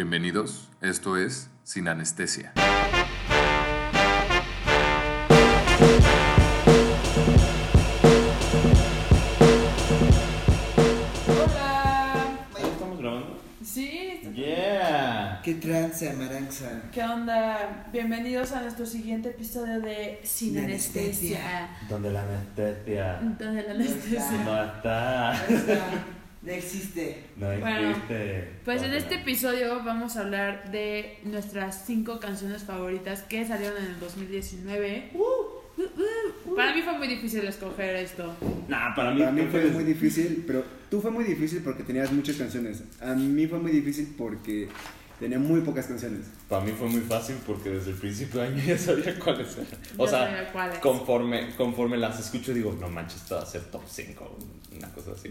Bienvenidos, esto es Sin Anestesia. Hola. ¿Ya estamos grabando? Sí, Yeah. ¿Qué tranza, Maranza? ¿qué onda? Bienvenidos a nuestro siguiente episodio de Sin Anestesia. Donde la anestesia Donde la anestesia. no está. Ahí está. No existe. No Bueno, existe. Pues en este episodio vamos a hablar de nuestras cinco canciones favoritas que salieron en el 2019. Uh, uh. Para mí fue muy difícil escoger esto. Nah, para mí, Para mí ¿qué fue muy difícil, pero tú fue muy difícil porque tenías muchas canciones. A mí fue muy difícil porque tenía muy pocas canciones. Para mí fue muy fácil porque desde el principio de año ya sabía cuáles eran. O Ya sea, sabía cuáles. conforme, conforme las escucho digo, no manches, esto va a ser top 5, una cosa así.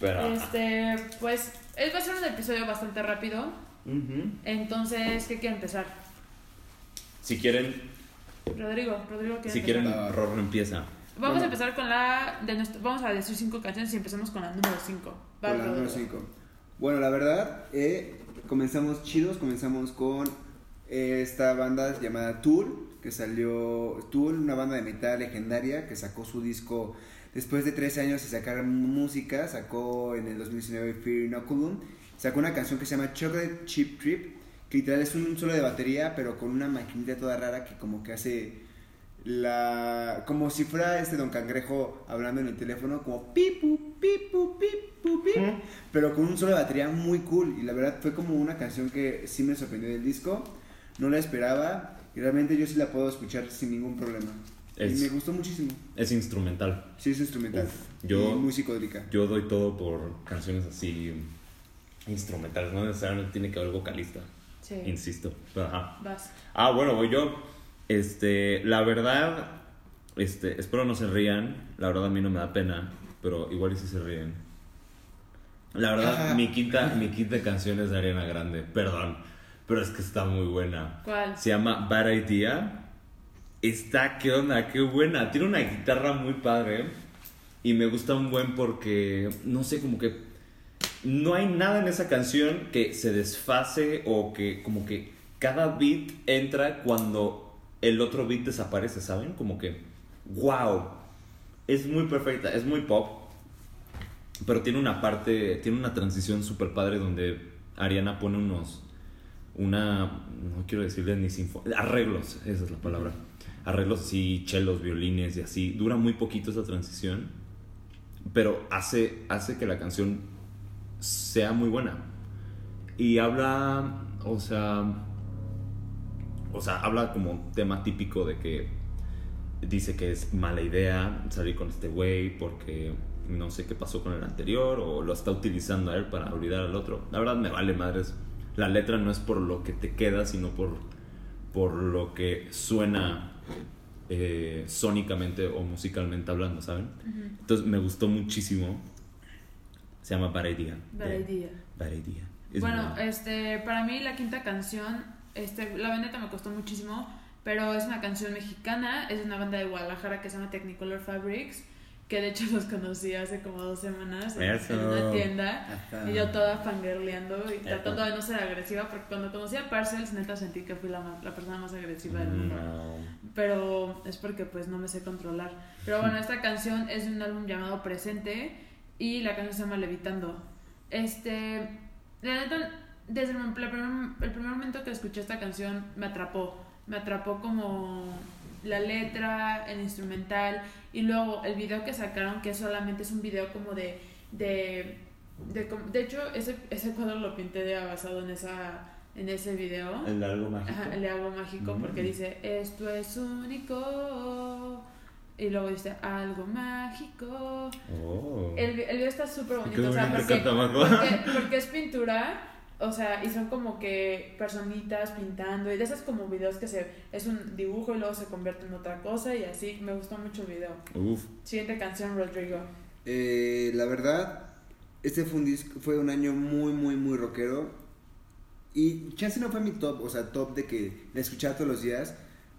Pero... Este, pues, él va a ser un episodio bastante rápido. Entonces, ¿qué quiere empezar? Si quieren, Rodrigo, Rodrigo quiere si empezar. quieren. Rorro empieza. Vamos Bueno. a empezar con la de nuestro, vamos a decir cinco canciones y empezamos con la número 5. Con la número 5. Bueno, la verdad, eh, comenzamos chidos. Comenzamos con eh, esta banda llamada Tool, que salió. Tool, una banda de metal legendaria que sacó su disco después de 13 años de sacar música. Sacó en el 2019 Fear Inoculum. Sacó una canción que se llama Chocolate Chip Trip, que literal es un solo de batería, pero con una maquinita toda rara que como que hace la como si fuera este don cangrejo hablando en el teléfono como pipu pipu pipu pip pero con un solo de batería muy cool y la verdad fue como una canción que sí me sorprendió del disco no la esperaba y realmente yo sí la puedo escuchar sin ningún problema Es- y me gustó muchísimo Es instrumental. sí es instrumental Uf, yo- y muy psicodélica Yo doy todo por canciones así instrumentales, no necesariamente tiene que haber vocalista, Sí. insisto. Pero, ajá. Vas. Ah, bueno, voy yo. Este, la verdad, este, espero no se rían. La verdad a mí no me da pena, pero igual y si se ríen. La verdad, mi quinta, mi quinta canción es de Ariana Grande, perdón, pero es que está muy buena. ¿Cuál? Se llama Bad Idea. Está, ¿qué onda? Qué buena. Tiene una guitarra muy padre. Y me gusta un buen porque, no sé, como que no hay nada en esa canción que se desfase o que como que cada beat entra cuando el otro beat desaparece, ¿saben? Como que, wow. Es muy perfecta, es muy pop. Pero tiene una parte, tiene una transición súper padre donde Ariana pone unos, una, no quiero decirle ni sinfo, arreglos, esa es la palabra. Arreglos así, chelos, violines y así. Dura muy poquito esa transición, pero hace, hace que la canción sea muy buena. Y habla, o sea, o sea, habla como tema típico de que dice que es mala idea salir con este güey porque no sé qué pasó con el anterior o lo está utilizando a él para olvidar al otro. La verdad me vale madres. La letra no es por lo que te queda, sino por, por lo que suena eh, sónicamente o musicalmente hablando, ¿saben? Entonces me gustó muchísimo. Se llama Bad Idea. Bad de- Idea. Bad Idea. Es Bueno, muy- este, para mí la quinta canción, este, la vendetta me costó muchísimo, pero es una canción mexicana, es una banda de Guadalajara que se llama Technicolor Fabrics, que de hecho los conocí hace como dos semanas en, Eso. en una tienda. Y yo toda fangirleando y tratando de no ser agresiva, porque cuando conocí a Parcels, neta sentí que fui la, ma- la persona más agresiva del mundo. No. Pero es porque pues no me sé controlar. Pero bueno, esta canción es de un álbum llamado Presente y la canción se llama Levitando. Este, la neta, desde el, primer- el primer momento que escuché esta canción me atrapó. Me atrapó como la letra, el instrumental y luego el video que sacaron que solamente es un video como de... de de, de hecho, ese, ese cuadro lo pinté de basado en esa en ese video. El de algo mágico. Ajá, el de algo mágico Mm. porque dice esto es único y luego dice algo mágico Oh. el, el video está súper bonito o sea, bonito porque, canta, Majo. porque, porque es pintura o sea y son como que personitas pintando y de esos como videos que se es un dibujo y luego se convierte en otra cosa y así me gustó mucho el video Uf. siguiente canción Rodrigo Eh, la verdad, este fue un, disco, fue un año muy, muy, muy rockero. Y chance no fue mi top, o sea, top de que la escuchaba todos los días.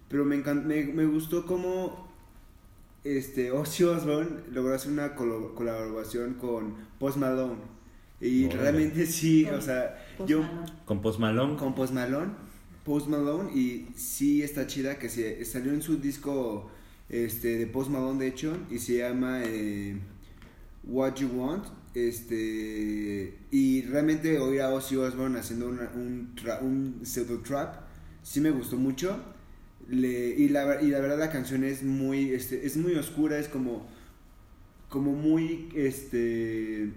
Pero me, encan- me, me gustó cómo este, Ozzy Osbourne logró hacer una colaboración con Post Malone. Y realmente sí, Con o sea, Post yo Malone. Con Post Malone. con Post Malone, Post Malone y sí está chida que se salió en su disco este de Post Malone de hecho y se llama eh, What You Want este y realmente oír a Ozzy Osbourne haciendo una- un tra- un pseudo trap sí me gustó mucho Le- y la y la verdad la canción es muy este es muy oscura es como como muy este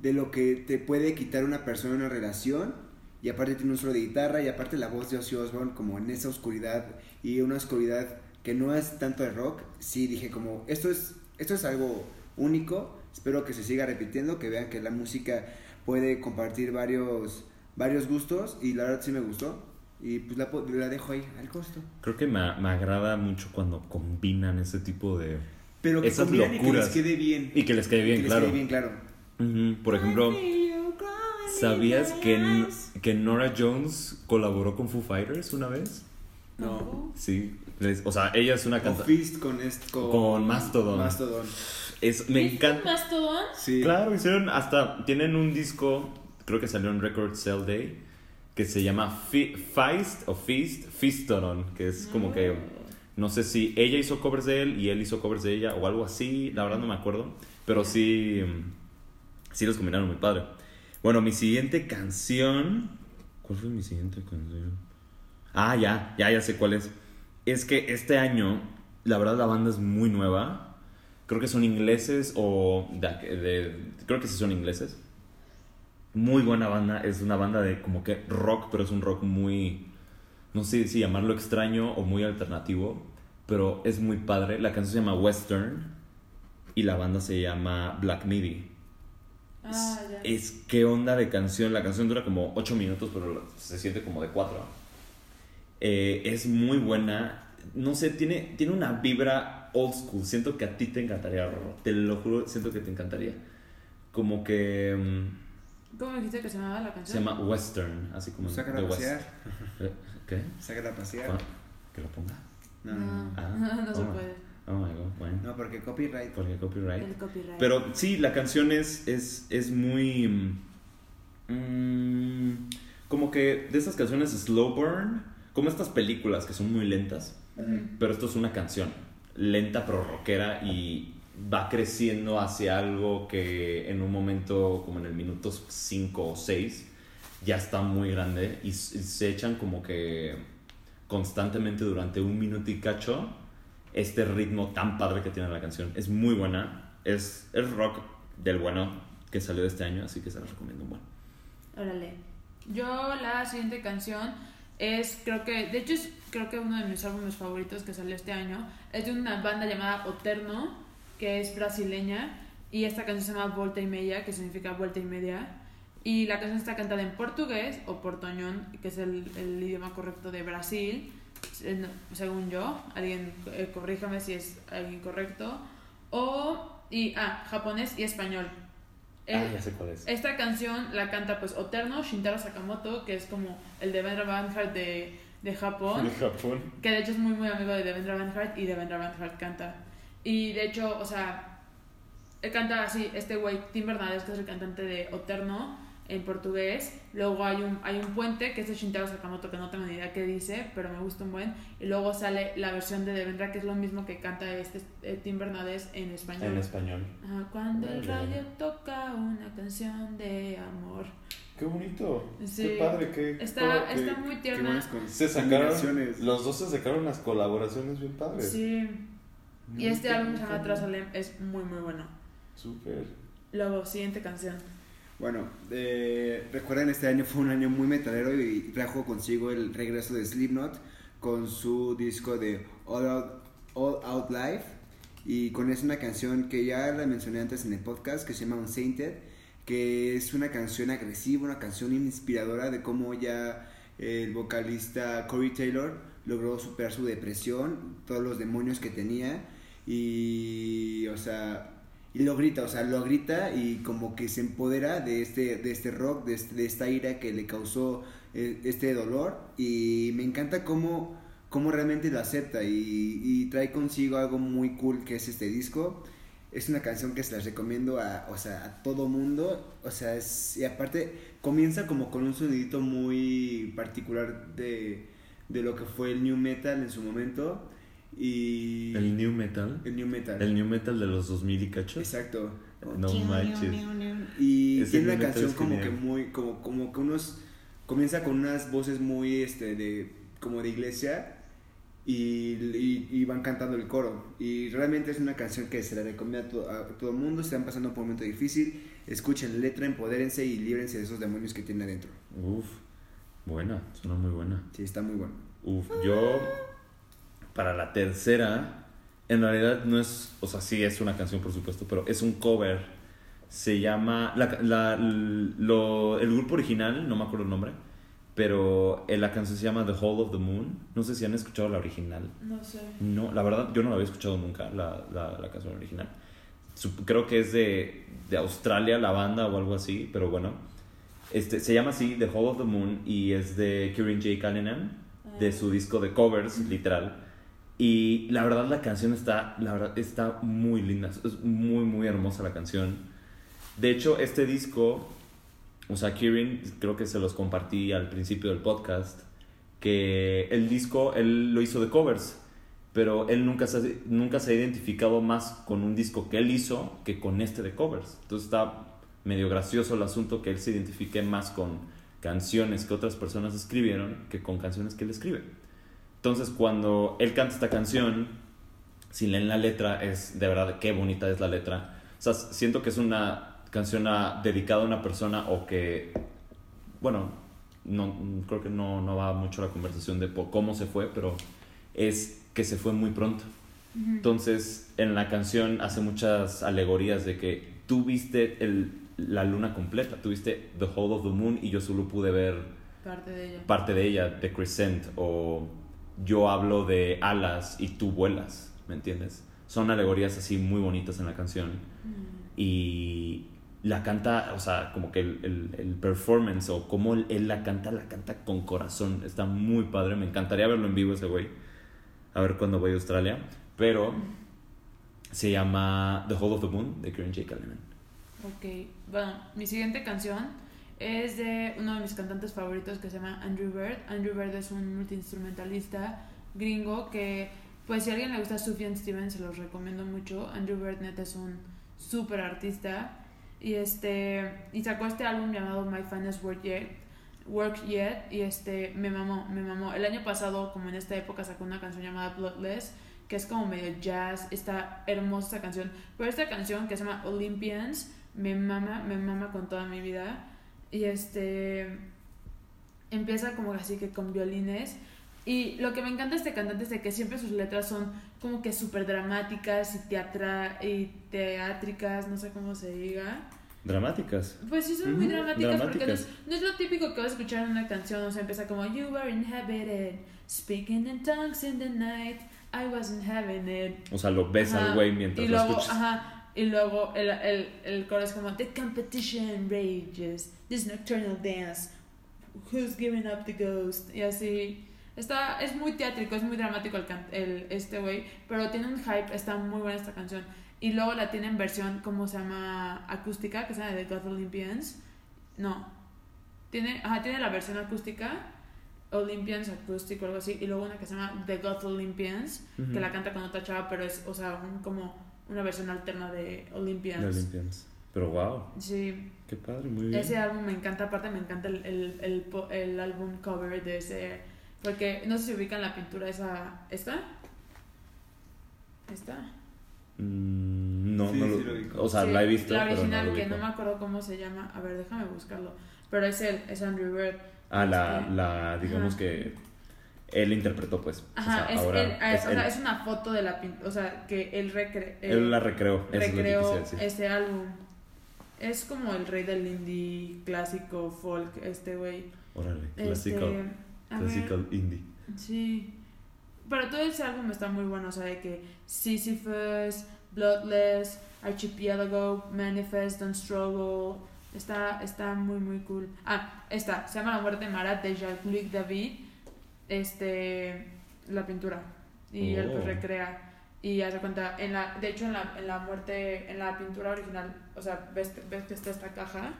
de lo que te puede quitar una persona en una relación y aparte tiene un solo de guitarra y aparte la voz de Ozzy Osbourne como en esa oscuridad y una oscuridad que no es tanto de rock sí dije como esto es esto es algo único espero que se siga repitiendo que vean que la música puede compartir varios varios gustos y la verdad sí me gustó y pues la, la dejo ahí al costo Creo que me, me agrada mucho cuando combinan ese tipo de... pero que Esas combinan y que les locuras. quede bien Y que les quede bien, que les claro. quede bien claro Por ejemplo, ¿sabías que, que Nora Jones colaboró con Foo Fighters una vez? no Sí. o sea, ella es una cantante... Fist con esto Con Mastodon. Mastodon Es, me ¿Viste encanta... Mastodon? sí Claro, hicieron hasta. Tienen un disco, creo que salió en Record Sell Day, que se llama Fi- Feist o Feast, Fistodon, que es como que. No sé si ella hizo covers de él y él hizo covers de ella o algo así, la verdad no me acuerdo. Pero sí. Sí los combinaron muy padre. Bueno, mi siguiente canción. ¿Cuál fue mi siguiente canción? Ah, ya, ya, ya sé cuál es. Es que este año, la verdad, la banda es muy nueva. Creo que son ingleses o. creo que sí son ingleses. Muy buena banda. Es una banda de como que rock, pero es un rock muy. No sé si llamarlo extraño o muy alternativo. Pero es muy padre. La canción se llama Western. Y la banda se llama Black Midi. Ah, ya. Es qué onda de canción. La canción dura como 8 minutos, pero se siente como de 4. es muy buena. No sé, tiene, tiene una vibra old school. Siento que a ti te encantaría, Rorro. Te lo juro, siento que te encantaría. Como que mm, ¿Cómo dijiste que se llamaba la se canción? llama western, así como Sácala de a pasear. Eh, ¿Qué? Sácala a pasear. ¿Que lo ponga? No, no, no. Ah, no se oh, puede. Oh my god, bueno. No, porque copyright. Porque copyright. El copyright. Pero sí, la canción es, es, es muy... mm, mm, como que de esas canciones slow burn, como estas películas que son muy lentas, pero esto es una canción lenta pero rockera y va creciendo hacia algo que en un momento, como en el minuto 5 o 6, ya está muy grande y se echan como que constantemente durante un minuto y cacho este ritmo tan padre que tiene la canción. Es muy buena, es, es rock del bueno que salió este año, así que se la recomiendo un buen. Órale. Yo la siguiente canción es, creo que, de hecho es creo que uno de mis álbumes favoritos que salió este año. Es de una banda llamada Oterno, que es brasileña. Y esta canción se llama Volta y Media, que significa vuelta y media. Y la canción está cantada en portugués o portoñón, que es el, el idioma correcto de Brasil, según yo. Alguien eh, corríjame si es alguien correcto. O, y, ah, japonés y español. Ah, Eh, ya sé cuál es. esta canción la canta pues Oterno Shintaro Sakamoto, que es como el Devendra Banhart de, de Japón, De Japón. que de hecho es muy muy amigo de Devendra Banhart y Devendra Banhart canta. Y de hecho, o sea, él canta así, este güey Tim Bernardes, que es el cantante de Oterno en portugués. Luego hay un, hay un puente que es de Shintaro Sakamoto, que no tengo ni idea qué dice, pero me gusta un buen. Y luego sale la versión de Devendra, que es lo mismo que canta este eh, Tim Bernardes en español. En español. Ajá, cuando el radio toca una canción de amor. Qué bonito. Sí. Qué padre, qué. Está, está qué- muy tierna. Se sacaron. Los dos se sacaron unas colaboraciones bien padres. Sí. Y este álbum se llama Trasalem, es muy muy bueno. Súper. Luego, siguiente canción. Bueno, eh, recuerden, este año fue un año muy metalero y trajo consigo el regreso de Slipknot con su disco de All Out, All Out Live. Y con esa una canción que ya la mencioné antes en el podcast que se llama Unsainted, que es una canción agresiva, una canción inspiradora de cómo ya el vocalista Corey Taylor logró superar su depresión, todos los demonios que tenía y, o sea, y lo grita, o sea, lo grita y como que se empodera de este, de este rock, de, este- de esta ira que le causó eh, este dolor y me encanta cómo, cómo realmente lo acepta y, y trae consigo algo muy cool que es este disco. es una canción que se las recomiendo a, o sea, a todo mundo. O sea, es, y aparte comienza como con un sonidito muy particular de, de lo que fue el new metal en su momento. Y El new metal. el new metal. El new metal de los 2000 y cacho. Exacto. No manches. Y Ese tiene una canción como que muy, como, como que unos, comienza con unas voces muy, este, de, como de iglesia y, y, y van cantando el coro. Y realmente es una canción que se la recomiendo a, to- a todo el mundo, están pasando por un momento difícil, escuchen la letra, empodérense y líbrense de esos demonios que tienen adentro. Uf, buena, suena muy buena. Sí, está muy bueno. Uf, yo para la tercera, en realidad no es, o sea, sí es una canción por supuesto, pero es un cover. Se llama, la, la- lo- el grupo original, no me acuerdo el nombre, pero eh, la canción se llama The Hall of the Moon. No sé si han escuchado la original. No sé. No, la verdad, yo no la había escuchado nunca, la, la, la canción original. Creo que es de, de Australia la banda o algo así, pero bueno. Este, se llama así, The Hall of the Moon, y es de Kieran J. Callanan, de su disco de covers, literal. Y la verdad la canción está, la verdad, está muy linda, es muy, muy hermosa la canción. De hecho, este disco, o sea, Kieran, creo que se los compartí al principio del podcast, que el disco él lo hizo de covers, pero él nunca se, nunca se ha identificado más con un disco que él hizo que con este de covers. Entonces está medio gracioso el asunto que él se identifique más con canciones que otras personas escribieron que con canciones que él escribe. Entonces cuando él canta esta canción, si leen la letra, es de verdad qué bonita es la letra. O sea, siento que es una canción a- dedicada a una persona o que, bueno, no, creo que no, no va mucho la conversación de cómo se fue, pero es que se fue muy pronto. Entonces, en la canción hace muchas alegorías de que tú viste el, la luna completa, tú viste The Whole of the Moon y yo solo pude ver Parte de ella. parte de ella, de Crescent, o yo hablo de alas y tú vuelas, ¿me entiendes? Son alegorías así muy bonitas en la canción Mm. y la canta, o sea, como que el, el, el performance o cómo él, él la canta, la canta con corazón, está muy padre, me encantaría verlo en vivo ese güey, a ver cuándo voy a Australia, pero se llama The Whole of the Moon de Kieran J. Callanan. Ok, bueno, mi siguiente canción es de uno de mis cantantes favoritos que se llama Andrew Bird. Andrew Bird es un multiinstrumentalista gringo que, pues si a alguien le gusta Sufjan Stevens, se los recomiendo mucho. Andrew Bird neta es un súper artista y este y sacó este álbum llamado My Finest Work Yet, Work Yet y este me mamó, me mamó. El año pasado, como en esta época, sacó una canción llamada Bloodless que es como medio jazz, está hermosa canción. Pero esta canción que se llama Olympians me mama, me mama con toda mi vida. Y este empieza como así que con violines. Y lo que me encanta de este cantante es de que siempre sus letras son como que súper dramáticas y, teatra y teátricas, no sé cómo se diga. Dramáticas. Pues sí, son muy dramáticas, porque no es, no es lo típico que vas a escuchar en una canción. O sea, empieza como You are inhabited, speaking in tongues in the night. I wasn't having it. O sea, lo ves Ajá, al güey mientras y lo luego, escuchas. Ajá, y luego el, el, el coro es como The competition rages, this nocturnal dance, who's giving up the ghost, y así. Está, es muy teátrico, es muy dramático el, el este güey, pero tiene un hype, está muy buena esta canción. Y luego la tiene en versión, ¿cómo se llama? Acústica, que se llama The God Olympians. No. Tiene, ajá, tiene la versión acústica, Olympians acústico, algo así, y luego una que se llama The God Olympians, Ujú. que la canta con otra chava, pero es, o sea, un- como una versión alterna de Olympians. De Olympians. Pero wow, Sí, qué padre, muy bien. ese álbum me encanta, aparte me encanta el, el, el, po- el álbum cover de ese, porque no sé si ubican la pintura esa, ¿esta? ¿Esta? Mm, no, Sí, no sí lo, ubico. O sea, Sí, la he visto, La pero no original, lo que no me acuerdo cómo se llama, a ver, déjame buscarlo, pero es él, es Andrew Bird. Ah, la, Este, la digamos ajá. que él interpretó, pues. Ajá, o sea, es, ahora él, ah, es o sea, él. es una foto de la pintura, o sea, que él recre Él la recreó, eso es lo que recreó quise decir. este álbum. Es como el rey del indie clásico folk, este güey. Órale, Este, classical, a classical indie. sí. Pero todo ese álbum está muy bueno, o sea, de que Sisyphus, Bloodless, Archipelago, Manifest, Don't Struggle. Está, está muy, muy cool. Ah, esta, se llama La Muerte de Marat de Jacques-Luc David. Este, la pintura. Y él pues Oh. recrea. Y haz de cuenta, en la, de hecho en la, en la muerte, en la pintura original, o sea, ves, ves que está esta caja,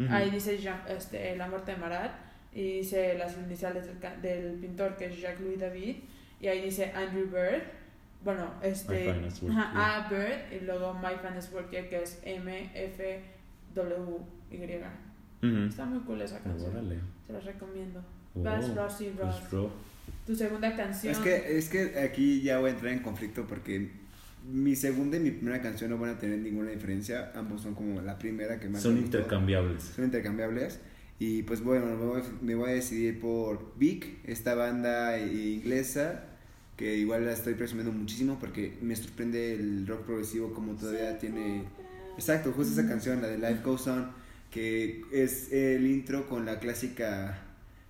Ujú. ahí dice Jean- este, la muerte de Marat, y dice las iniciales del, del pintor que es Jacques-Louis David, y ahí dice Andrew Bird, bueno, este, work, yeah. A. Bird, y luego My Finest Work, que es M-F-W-Y. Ujú. Está muy cool esa canción, Órale. se las recomiendo. Oh, Vas, Rosy Ross. pues, Ro- Tu segunda canción. Es que, es que aquí ya voy a entrar en conflicto porque mi segunda y mi primera canción no van a tener ninguna diferencia. Ambos son como la primera que más Son me gustó. intercambiables. Son intercambiables. Y pues bueno, me voy, me voy a decidir por Vic, esta banda inglesa que igual la estoy presumiendo muchísimo porque me sorprende el rock progresivo como todavía tiene... Exacto, justo esa canción, la de Life Goes On, que es el intro con la clásica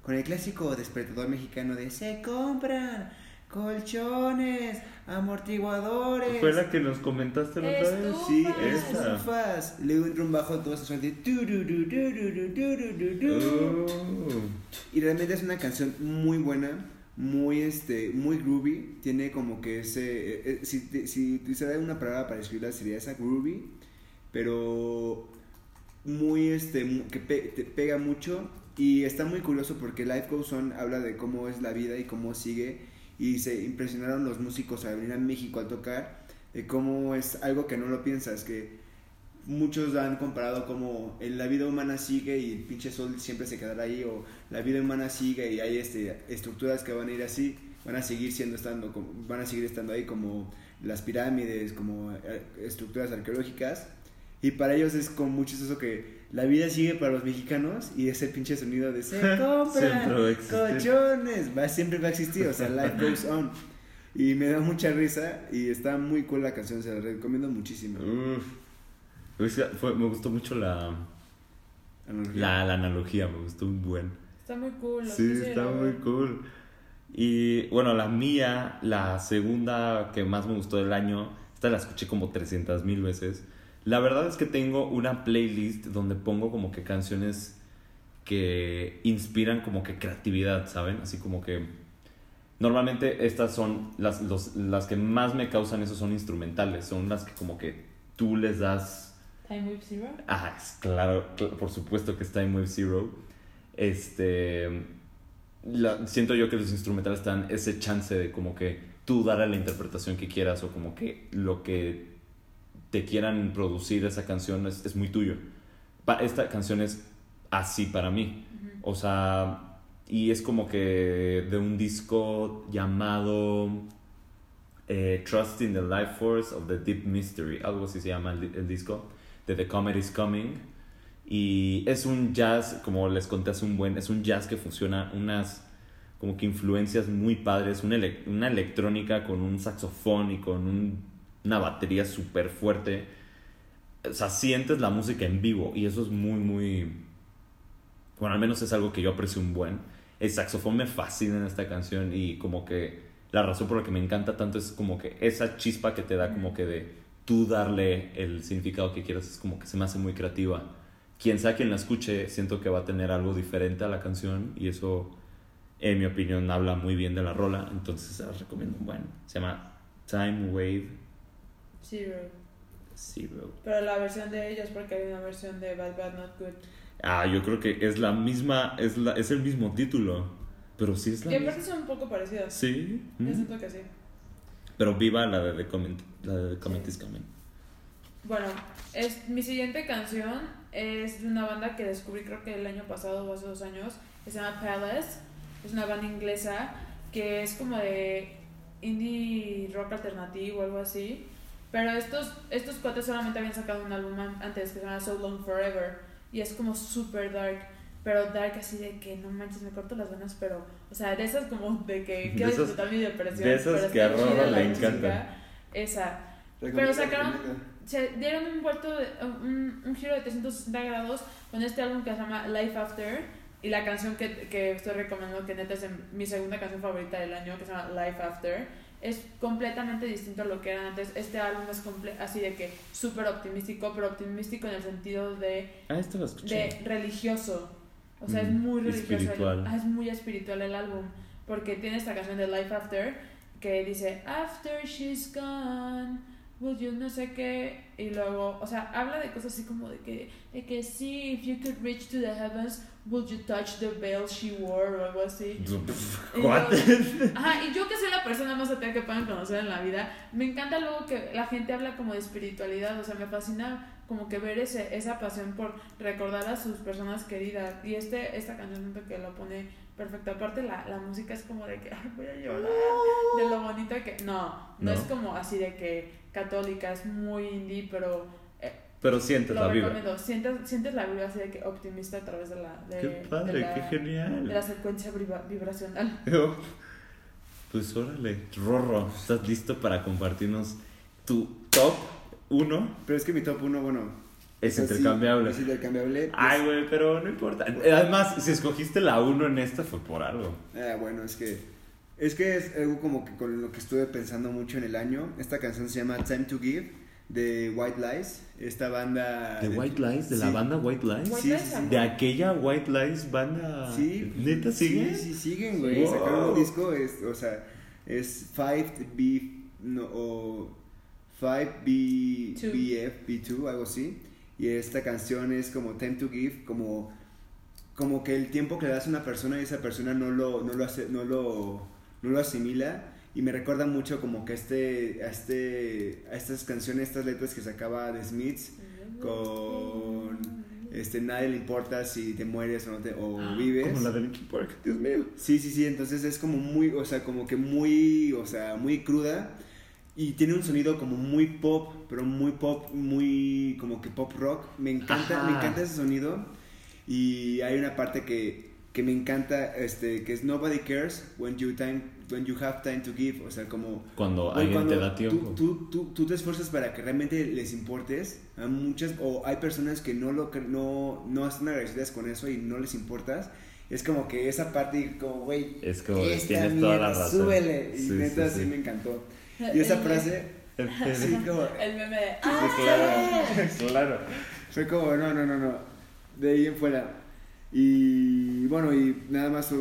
con el clásico despertador mexicano de se compran colchones, amortiguadores. ¿Fue la que nos comentaste la otra vez? Sí, esa. Estufas. Luego entra un bajo todo sensual de. Y realmente es una canción muy buena, muy este, muy groovy, tiene como que ese eh, eh, si si utilizara una palabra para describirla sería esa groovy, pero muy este que te pega mucho y está muy curioso porque Life Goes On habla de cómo es la vida y cómo sigue. Y se impresionaron los músicos al venir a México a tocar de cómo es algo que no lo piensas que muchos han comparado como la vida humana sigue y el pinche sol siempre se quedará ahí o la vida humana sigue y hay este estructuras que van a ir así van a seguir siendo estando como- van a seguir estando ahí como las pirámides como eh, estructuras arqueológicas y para ellos es con mucho eso que la vida sigue para los mexicanos y ese pinche sonido de se compran colchones va siempre va a existir o sea life goes on y me da mucha risa y está muy cool la canción se la recomiendo muchísimo Uf. Fue- me gustó mucho la, la, la analogía, me gustó un buen. Está muy cool. Sí, está muy cool. Y bueno, la mía, la segunda que más me gustó del año, esta la escuché como 300 mil veces. La verdad es que tengo una playlist donde pongo como que canciones que inspiran como que creatividad, ¿saben? Así como que normalmente estas son las, los- las que más me causan eso son instrumentales, son las que como que tú les das Time Whip Zero. Ah, es claro, cl- por supuesto que está en Wave Zero. Este. la- siento yo que los instrumentales te dan ese chance de como que tú darle la interpretación que quieras o como que lo que te quieran producir esa canción es, es muy tuyo. Pa- esta canción es así para mí. O sea, y es como que de un disco llamado eh, Trust in the Life Force of the Deep Mystery, algo así se llama el, di- el disco, de The Comet is Coming. Y es un jazz, como les conté hace un buen, es un jazz que funciona unas como que influencias muy padres, una electrónica con un saxofón y con un- una batería súper fuerte. O sea, sientes la música en vivo y eso es muy, muy... Bueno, al menos es algo que yo aprecio un buen. El saxofón me fascina en esta canción y como que la razón por la que me encanta tanto es como que esa chispa que te da como que de tú darle el significado que quieras es como que se me hace muy creativa. Quien sea quien la escuche, siento que va a tener algo diferente a la canción y eso, en mi opinión, habla muy bien de la rola, entonces se las recomiendo. Bueno, se llama Time Wave Zero. Zero. Pero la versión de ellos, porque hay una versión de Bad Bad Not Good. Ah, yo creo que es la misma, es, la, es el mismo título, pero sí es la misma. aparte son un poco parecidas. Sí, Yo mm. siento que sí. pero viva la de The Comment, la de The Comment Sí. is Coming. Bueno, es, mi siguiente canción es de una banda que descubrí creo que el año pasado o hace dos años, que se llama Palace. Es una banda inglesa que es como de indie rock alternativo o algo así. Pero estos, estos cuates solamente habían sacado un álbum an- antes que se llama So Long Forever. Y es como super dark. Pero dark así de que no manches, me corto las venas, pero, o sea, de esas como de que De quiero esas- disfrutar mi depresión. de esas pero que a la le música. encantan. Esa Recomiendo, sacaron- se dieron un vuelto de, un, un giro de 360 grados con este álbum que se llama Life After y la canción que, que estoy recomendando que neta es mi segunda canción favorita del año que se llama Life After es completamente distinto a lo que era antes. Este álbum es comple así de que súper optimístico pero optimístico en el sentido de, Ah, de religioso. O sea es Mm, muy religioso el- espiritual. ah, es muy espiritual el álbum porque tiene esta canción de Life After que dice, After she's gone, will you no sé qué, y luego, o sea, habla de cosas así como de que, de que sí, if you could reach to the heavens, would you touch the veil she wore, o algo así. What? Ajá, y yo que soy la persona más atea que puedan conocer en la vida, me encanta luego que la gente habla como de espiritualidad, o sea, me fascina como que ver ese, esa pasión por recordar a sus personas queridas. Y este, esta canción que lo pone perfecto. Aparte la, la música es como de que, ay, voy a llorar, de lo bonita que... No, no, No. es como así de que católica, es muy indie, pero... eh, Pero sientes lo la vibra. recomiendo. Sientes, sientes la vibra así de que optimista a través de la... De, Qué de padre, la- qué De la genial. secuencia vibra- vibracional. Pues órale, Rorro, ¿estás listo para compartirnos tu top 1? Pero es que mi top 1, bueno. Es o sea, sí, intercambiable. Es intercambiable. Ay, pues- güey, pero no importa. Además, si escogiste la 1 en esta fue por algo. Ah, bueno, es que. Es que es algo como que con lo que estuve pensando mucho en el año. Esta canción se llama Time to Give de White Lies. Esta banda. ¿De White Lies? ¿De la Sí. banda White Lies? White Sí, Lies, sí. ¿De aquella White Lies banda? Sí. ¿Neta sigue? Sí, sí, siguen, güey. Wow. Sacaron un disco, es, o sea, es 5B no, o 5B, Two. BF, B2, algo así. Y esta canción es como Time to Give, como, como que el tiempo que le das a una persona y esa persona no lo, no lo, hace, no lo, no lo asimila. Y me recuerda mucho como que este, a, este, a estas canciones, estas letras que sacaba de Smiths con este nadie le importa si te mueres o no te o vives. Ah, Como la de Linkin Park, Dios mío. Sí, sí, sí, entonces es como muy, o sea, como que muy, o sea, muy cruda y tiene un sonido como muy pop, pero muy pop, muy como que pop rock. Me encanta, Ajá. me encanta ese sonido y hay una parte que, que me encanta, este, que es Nobody cares when you time, when you have time to give, o sea, como Cuando alguien te cuando da tiempo. Tú, tú, tú, tú te esfuerzas para que realmente les importes. A muchas, o hay personas que no, lo, no, no están agradecidas con eso y no les importas. Es como que esa parte, como, güey, Es como, esta tienes toda la mierda, razón. súbele. Y Sí, neta, sí, sí, sí. me encantó. Y esa frase, sí, como, El meme. Sí, claro, claro. fue como, no, no, no, no. De ahí en fuera. Y bueno, y nada más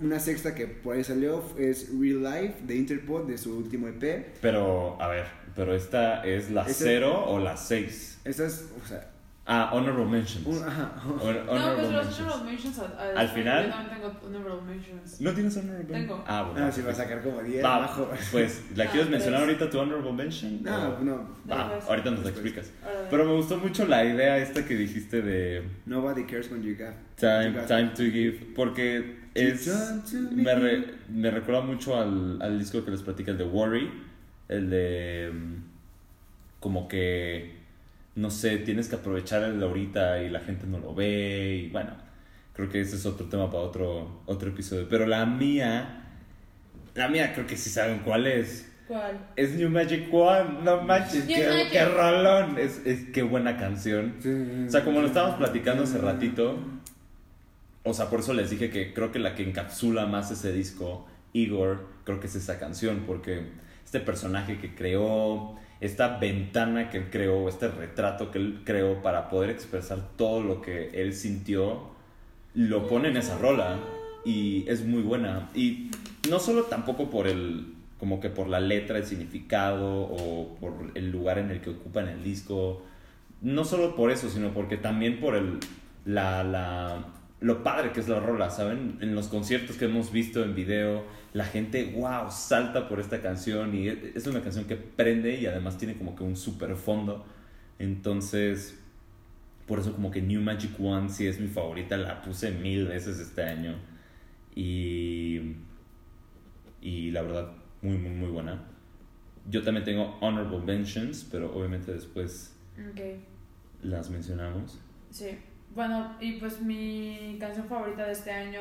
una sexta que por ahí salió es Real Life de Interpol de su último EP. Pero, a ver, pero esta es la Esta- 0 o la 6. Esa es, o sea, Ah, Honorable Mentions. ajá, No, honorable pues los mentions. honorable mentions al, al- ¿Al final? Yo también tengo honorable mentions. ¿No tienes Honorable Tengo. Ah, bueno. Ah, sí, va a sacar como 10 Va, abajo. pues, ¿la Ah, quieres mencionar pues. ahorita tu Honorable Mention? No, O- no. Va, ahorita nos la explicas. Pero me gustó mucho la idea esta que dijiste de Nobody cares when you got. Time, you got- time to Give, porque es, Time to me, give. re- me recuerda mucho al, al disco que les platica, el de Worry, el de mm, como que, no sé, tienes que aprovechar el de ahorita y la gente no lo ve, y bueno, creo que ese es otro tema para otro, otro episodio, pero la mía, la mía creo que sí saben cuál es. ¿Cuál? Es New Magic One, no manches, New qué, Magic. qué rolón, es, es qué buena canción. O sea, como lo estábamos platicando hace ratito, o sea, por eso les dije que creo que la que encapsula más ese disco, Igor, creo que es esa canción, porque este personaje que creó, esta ventana que él creó, este retrato que él creó para poder expresar todo lo que él sintió, lo pone en esa rola y es muy buena. Y no solo tampoco por el, como que por la letra, el significado o por el lugar en el que ocupa en el disco, no solo por eso, sino porque también por el, la, la, lo padre que es la rola, ¿saben? En los conciertos que hemos visto en video, la gente, wow, salta por esta canción y e- es una canción que prende y además tiene como que un super fondo. Entonces, por eso como que New Magic One sí es mi favorita, la puse mil veces este año. Y, y la verdad, muy, muy, muy buena. Yo también tengo Honorable Mentions, pero obviamente después Ok, las mencionamos. sí. Bueno, y pues mi canción favorita de este año,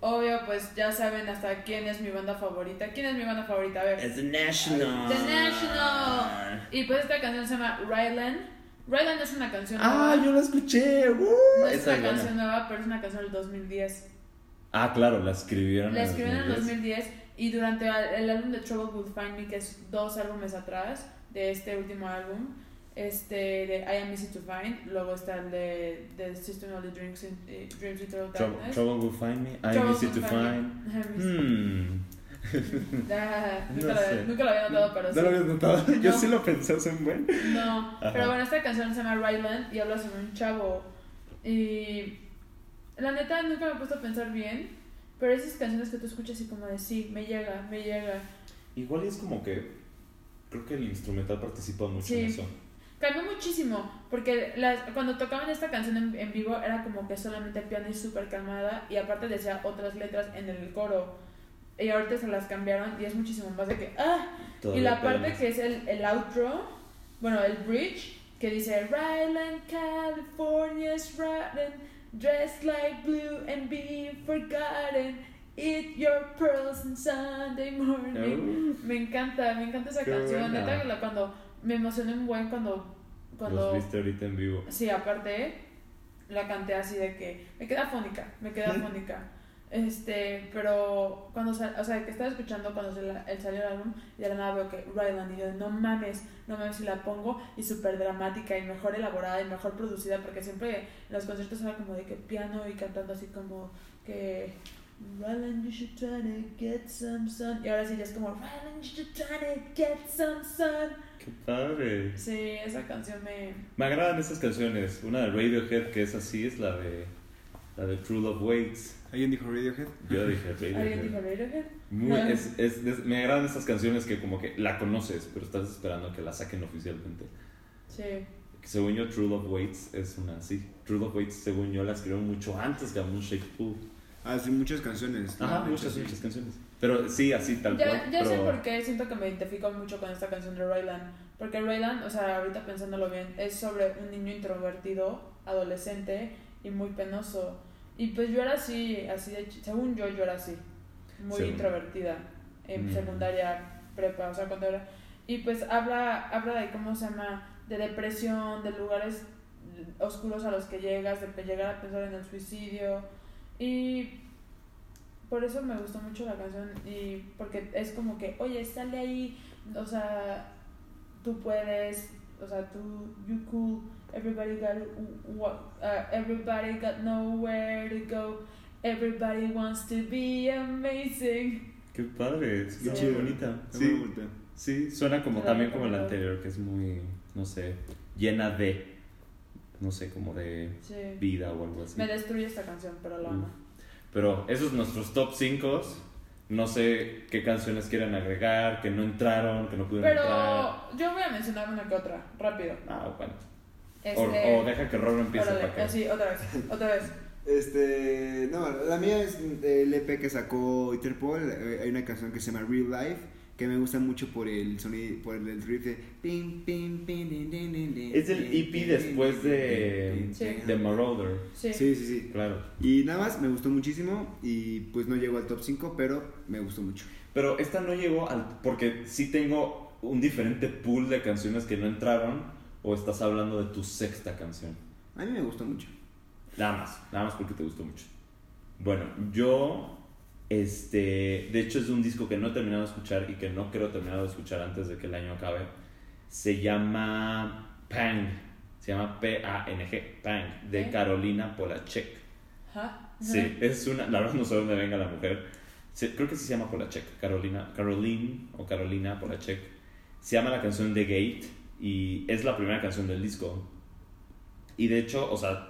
obvio, pues ya saben hasta quién es mi banda favorita. ¿Quién es mi banda favorita? A ver. The National. The National. Y pues esta canción se llama Ryland. Ryland es una canción Ah, nueva. yo la escuché. ¡uh! No es Esa una es buena. canción nueva, pero es una canción del 2010. Ah, claro, la escribieron. La en escribieron en el 2010. 2010 y durante el álbum de Trouble Will Find Me, que es dos álbumes atrás de este último álbum, este de I Am Easy to Find, luego está el de, de System Only Dreams in, eh, Dreams Darkness. Trouble will find me. I'm Trouble easy to find. Hmm. Ah, nunca, lo, nunca lo había notado, pero sí. ¿No lo habías notado? Yo No. sí lo pensé hace un buen. No, Ajá. pero bueno, esta canción se llama Ryland y habla sobre un chavo. Y la neta nunca me he puesto a pensar bien, pero esas canciones que tú escuchas y como de sí, me llega, me llega. Igual es como que. Creo que el instrumental participa mucho Sí. en eso. Cambió muchísimo, porque las, cuando tocaban esta canción en, en vivo era como que solamente piano y súper calmada y aparte decía otras letras en el coro. Y ahorita se las cambiaron y es muchísimo más de que ¡ah! Y la parte que es el, el outro, bueno, el bridge, que dice Ryland, California's rotten, dressed like blue and be forgotten, eat your pearls on Sunday morning. Uh, Me encanta, me encanta esa canción. Neta, cuando me emocioné un buen cuando. cuando Los viste ahorita en vivo. Sí, aparte, la canté así de que me queda fónica, me queda fónica. Este, pero cuando sal, o sea, que estaba escuchando cuando se la- el salió el álbum y de la nada veo que Ryland y yo, no mames, no mames si la pongo y súper dramática y mejor elaborada y mejor producida porque siempre en los conciertos era como de que piano y cantando así como que Ryland, you should try to get some sun y ahora sí ya es como Ryland, you should try to get some sun. Qué padre. Sí, esa canción me... Me agradan esas canciones. Una de Radiohead que es así es la de. La de True Love Waits. ¿Alguien dijo Radiohead? Yo dije ¿Alguien Radiohead. dijo Radiohead? Muy- es, es- es- me agradan esas canciones que como que la conoces, pero estás esperando a que la saquen oficialmente. Sí. Según yo, True Love Waits es una así. True Love Waits, según yo, la escribieron mucho antes que a Shake Pool. Ah, sí, muchas canciones. Ajá, muchas, sí. muchas canciones. Pero sí, así tal cual. Ya, ya sé pero- por qué siento que me identifico mucho con esta canción de Ryland. Porque Ryland, o sea, ahorita pensándolo bien, es sobre un niño introvertido, adolescente y muy penoso. Y pues yo era así, así de, ch- según yo, yo era así, muy Según. introvertida en Mm. secundaria, prepa, o sea, cuando era... Y pues habla, habla de cómo se llama, de depresión, de lugares oscuros a los que llegas, de pe- llegar a pensar en el suicidio. Y por eso me gustó mucho la canción y porque es como que, oye, sale ahí, o sea, tú puedes, o sea, tú, you cool, everybody got, wa- uh, everybody got nowhere to go, everybody wants to be amazing. Qué padre, es Sí. muy bonita. Sí, sí, suena como también como la anterior, que es muy, no sé, llena de, no sé, como de Sí. vida o algo así. Me destruye esta canción, pero la amo. Pero esos son nuestros top 5. No sé qué canciones quieren agregar, que no entraron, que no pudieron Pero entrar. yo voy a mencionar una que otra, rápido. Ah, bueno. Este, O, o deja que Roro empiece órale, para que... así, otra vez, otra vez. Este, no, la mía es el EP que sacó Interpol. eh, Hay una canción que se llama Real Life que me gusta mucho por el sonido, por el riff de. Es el EP después de, Sí. de Marauder. Sí. Sí, sí, sí. Claro. Y nada más, me gustó muchísimo y pues no llegó al top 5, pero me gustó mucho. Pero esta no llegó al... Porque sí tengo un diferente pool de canciones que no entraron. O estás hablando de tu sexta canción. A mí me gustó mucho. Nada más, nada más porque te gustó mucho. Bueno, yo, este, de hecho es un disco que no he terminado de escuchar y que no creo terminar de escuchar antes de que el año acabe. Se llama Pang, se llama P-A-N-G, Pang, de ¿Eh? Carolina Polachek. Ajá. Sí, es una, la verdad no sé dónde venga la mujer. Creo que sí se llama Polachek, Carolina, Caroline o Carolina Polachek. Se llama la canción The Gate y es la primera canción del disco. Y de hecho, o sea,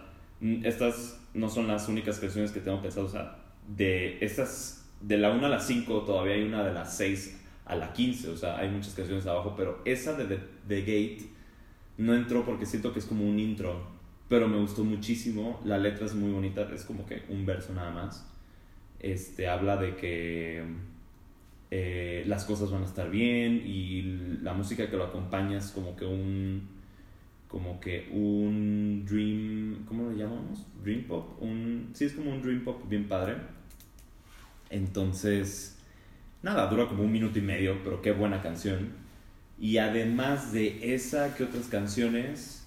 estas no son las únicas canciones que tengo pensado. O sea, de estas, de la 1 a la 5, todavía hay una de las 6 a la 15. O sea, hay muchas canciones abajo, pero esa de The, Gate no entró porque siento que es como un intro. Pero me gustó muchísimo. La letra es muy bonita, es como que un verso nada más. Este habla de que eh, las cosas van a estar bien y la música que lo acompaña es como que un como que un dream ¿cómo lo llamamos? dream pop un sí es como un dream pop bien padre. Entonces nada dura como un minuto y medio pero qué buena canción. Y además de esa que otras canciones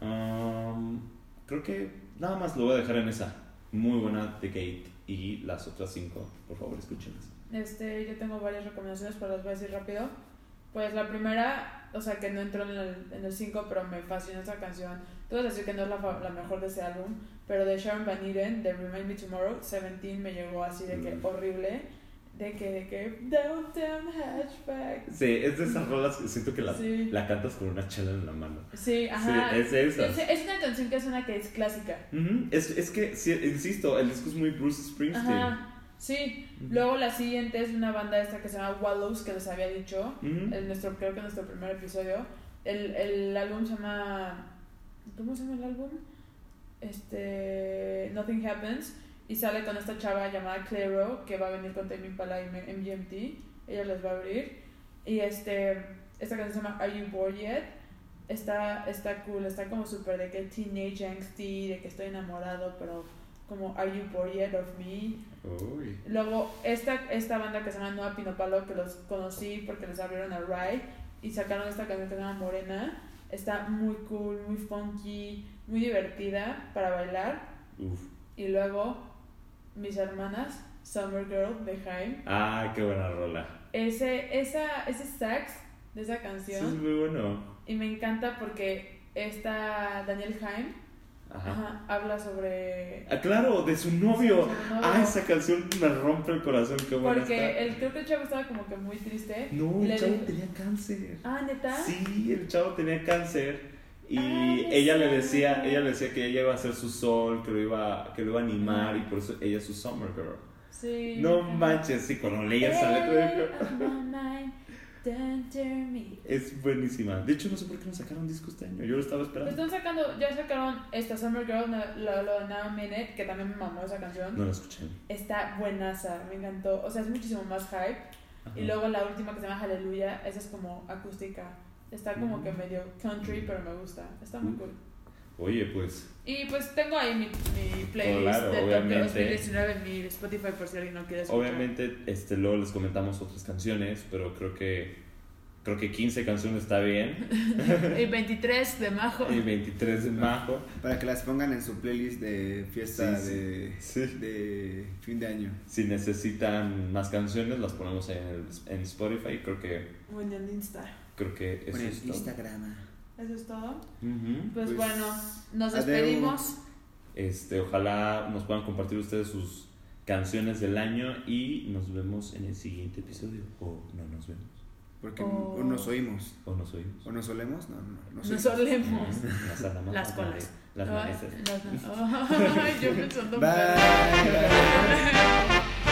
um, creo que nada más lo voy a dejar en esa. Muy buena The Gate y las otras cinco por favor escúchenlas. Este, yo tengo varias recomendaciones, pero las voy a decir rápido. Pues la primera, o sea, que no entró en el, en el 5, pero me fascina esa canción. Tú vas a decir que no es la, la mejor de ese álbum, pero de Sharon Van Etten, de Remind Me Tomorrow, 17 me llegó así de que Mm. horrible. De que, de que, Downtown Hatchback. Sí, es de esas rolas que siento que la, Sí. la cantas con una chela en la mano. Sí, ajá. Sí, es de esas. Es, es una canción que es una que es clásica. Es, es que, sí, insisto, el disco es muy Bruce Springsteen. Ajá. Sí. Luego la siguiente es una banda esta que se llama Wallows, que les había dicho. En nuestro, creo que en nuestro primer episodio. El, el álbum se llama. ¿Cómo se llama el álbum? Este. Nothing Happens. Y sale con esta chava llamada Clairo, que va a venir con Tame Impala y MGMT. Ella les va a abrir. Y este. Esta canción se llama Are You Bored Yet? Está, está cool, está como súper de que teenage angsty, de que estoy enamorado, pero como Are You Bored of Me? Uy. Luego, esta, esta banda que se llama Noa Pinopalo, que los conocí porque les abrieron a Rai y sacaron esta canción que se llama Morena, está muy cool, muy funky, muy divertida para bailar. Uf. Y luego, mis hermanas, Summer Girl de Jaime. Ah, qué buena rola. Ese, esa, ese sax de esa Sí, es canción, muy bueno. y me encanta porque esta Daniel Jaime Ajá. ajá, habla sobre... Ah, claro, de su novio. Sobre su novio. Ah, esa canción me rompe el corazón, qué buena está. Porque el, creo que el chavo estaba como que muy triste. No, Le el chavo dijo- tenía cáncer. Ah, ¿neta? Sí, el chavo tenía cáncer y Ay, ella le sí. decía, ella le decía que ella iba a ser su sol, que lo iba, que lo iba a animar y por eso ella es su summer girl. Sí. No manches, sí, cuando leía esa letra. Es buenísima. De hecho, no sé por qué no sacaron disco este año. Yo lo estaba esperando. están sacando, ya sacaron esta Summer Girl, lo, lo Now Minute, que también me mamó esa canción. No lo escuché. Está buenaza, me encantó. O sea, es muchísimo más hype. Ajá. Y luego la última que se llama Hallelujah, esa es como acústica. Está como que medio country, pero me gusta. Está muy Mm. cool. Oye, pues, Y pues tengo ahí mi, mi playlist Claro, de obviamente. 2019 en mi Spotify por si alguien no quiere escuchar. obviamente, este, luego les comentamos otras canciones, pero creo que, creo que 15 canciones está bien. Y 23 de Majo. Y 23 de majo. Para que las pongan en su playlist de fiesta Sí, sí. de, Sí. de fin de año. Si necesitan más canciones, las ponemos en, el- en Spotify. Creo que, O en el Insta. creo que eso Con el es todo. Eso es todo. Pues, Pues, bueno, nos adeu. despedimos. Este, ojalá nos puedan compartir ustedes sus canciones del año y nos vemos en el siguiente episodio. O no nos vemos. Porque O- o nos oímos. O nos oímos. ¿O nos solemos? No, no, no. Nos solemos. Las, colas. Las Ay, yo pensando. Bye.